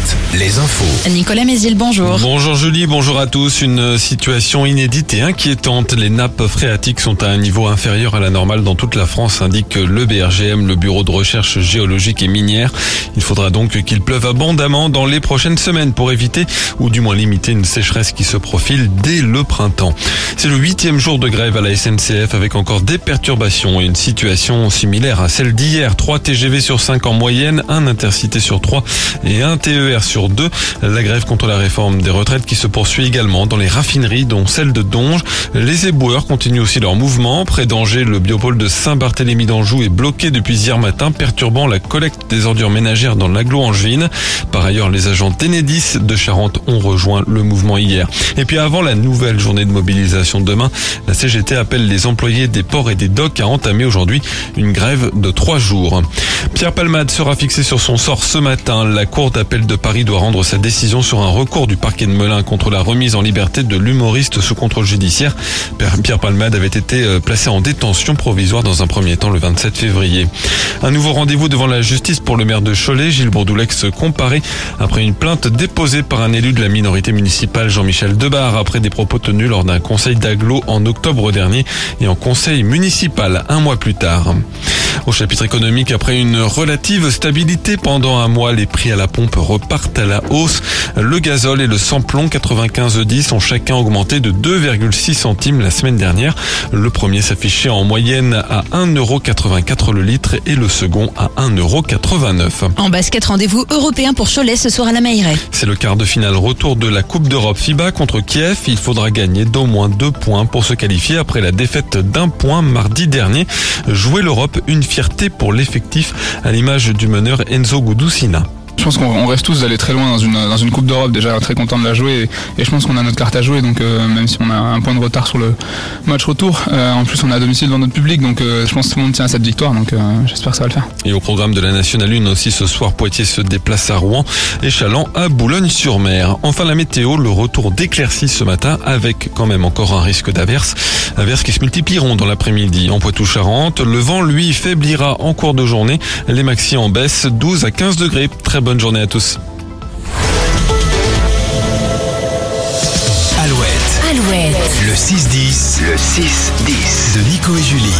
Alouette, les infos. Nicolas Mézil, bonjour. Bonjour Julie, bonjour à tous. Une situation inédite et inquiétante. Les nappes phréatiques sont à un niveau inférieur à la normale dans toute la France, indique le BRGM, le Bureau de recherche géologique et minière. Il faudra donc qu'il pleuve abondamment dans les prochaines semaines pour éviter ou du moins limiter une sécheresse qui se profile dès le printemps. C'est le huitième jour de grève à la SNCF avec encore des perturbations et une situation similaire à celle d'hier. 3 TGV sur 5 en moyenne, un intercité sur 3 et un TER sur deux. La grève contre la réforme des retraites qui se poursuit également dans les raffineries, dont celle de Donge. Les éboueurs continuent aussi leur mouvement. Près d'Angers, le biopôle de Saint-Barthélemy d'Anjou est bloqué depuis hier matin, perturbant la collecte des ordures ménagères dans l'agglo angevine. Par ailleurs, les agents d'Enedis de Charente ont rejoint le mouvement hier. Et puis avant la nouvelle journée de mobilisation de demain, la CGT appelle les employés des ports et des docks à entamer aujourd'hui une grève de trois jours. Pierre Palmade sera fixé sur son sort ce matin. La Cour d'appel de Paris rendre sa décision sur un recours du parquet de Melun contre la remise en liberté de l'humoriste sous contrôle judiciaire. Pierre Palmade avait été euh, placé en détention provisoire dans un premier temps le 27 février. Un nouveau rendez-vous devant la justice pour le maire de Cholet, Gilles Bourdoulex comparé après une plainte déposée par un élu de la minorité municipale Jean-Michel Debar après des propos tenus lors d'un conseil d'agglo en octobre dernier et en conseil municipal un mois plus tard. Au chapitre économique, après une relative stabilité pendant un mois, les prix à la pompe repartent à la hausse. Le gazole et le samplon 95-10 ont chacun augmenté de 2,6 centimes la semaine dernière. Le premier s'affichait en moyenne à 1,84€ le litre et le second à 1,89€. En basket, rendez-vous européen pour Cholet ce soir à la Mailleraie. C'est le quart de finale retour de la Coupe d'Europe FIBA contre Kiev. Il faudra gagner d'au moins deux points pour se qualifier après la défaite d'un point mardi dernier. Jouer l'Europe, une fierté pour l'effectif à l'image du meneur Enzo Gudusina. Je pense qu'on reste tous d'aller très loin dans une, dans une Coupe d'Europe, déjà très content de la jouer et, je pense qu'on a notre carte à jouer, donc euh, même si on a un point de retard sur le match retour, euh, en plus on est à domicile dans notre public, donc euh, je pense que tout le monde tient à cette victoire, donc j'espère que ça va le faire. Et au programme de la Nationale 1 aussi ce soir, Poitiers se déplace à Rouen et Chaland à Boulogne-sur-Mer. Enfin la météo, le retour d'éclaircies ce matin avec quand même encore un risque d'averse, averses qui se multiplieront dans l'après-midi en Poitou-Charentes. Le vent lui faiblira en cours de journée, les maxi en baisse 12 à 15 degrés. Très bonne journée à tous. Alouette. Alouette. Le 6-10. Le 6-10. De Nico et Julie.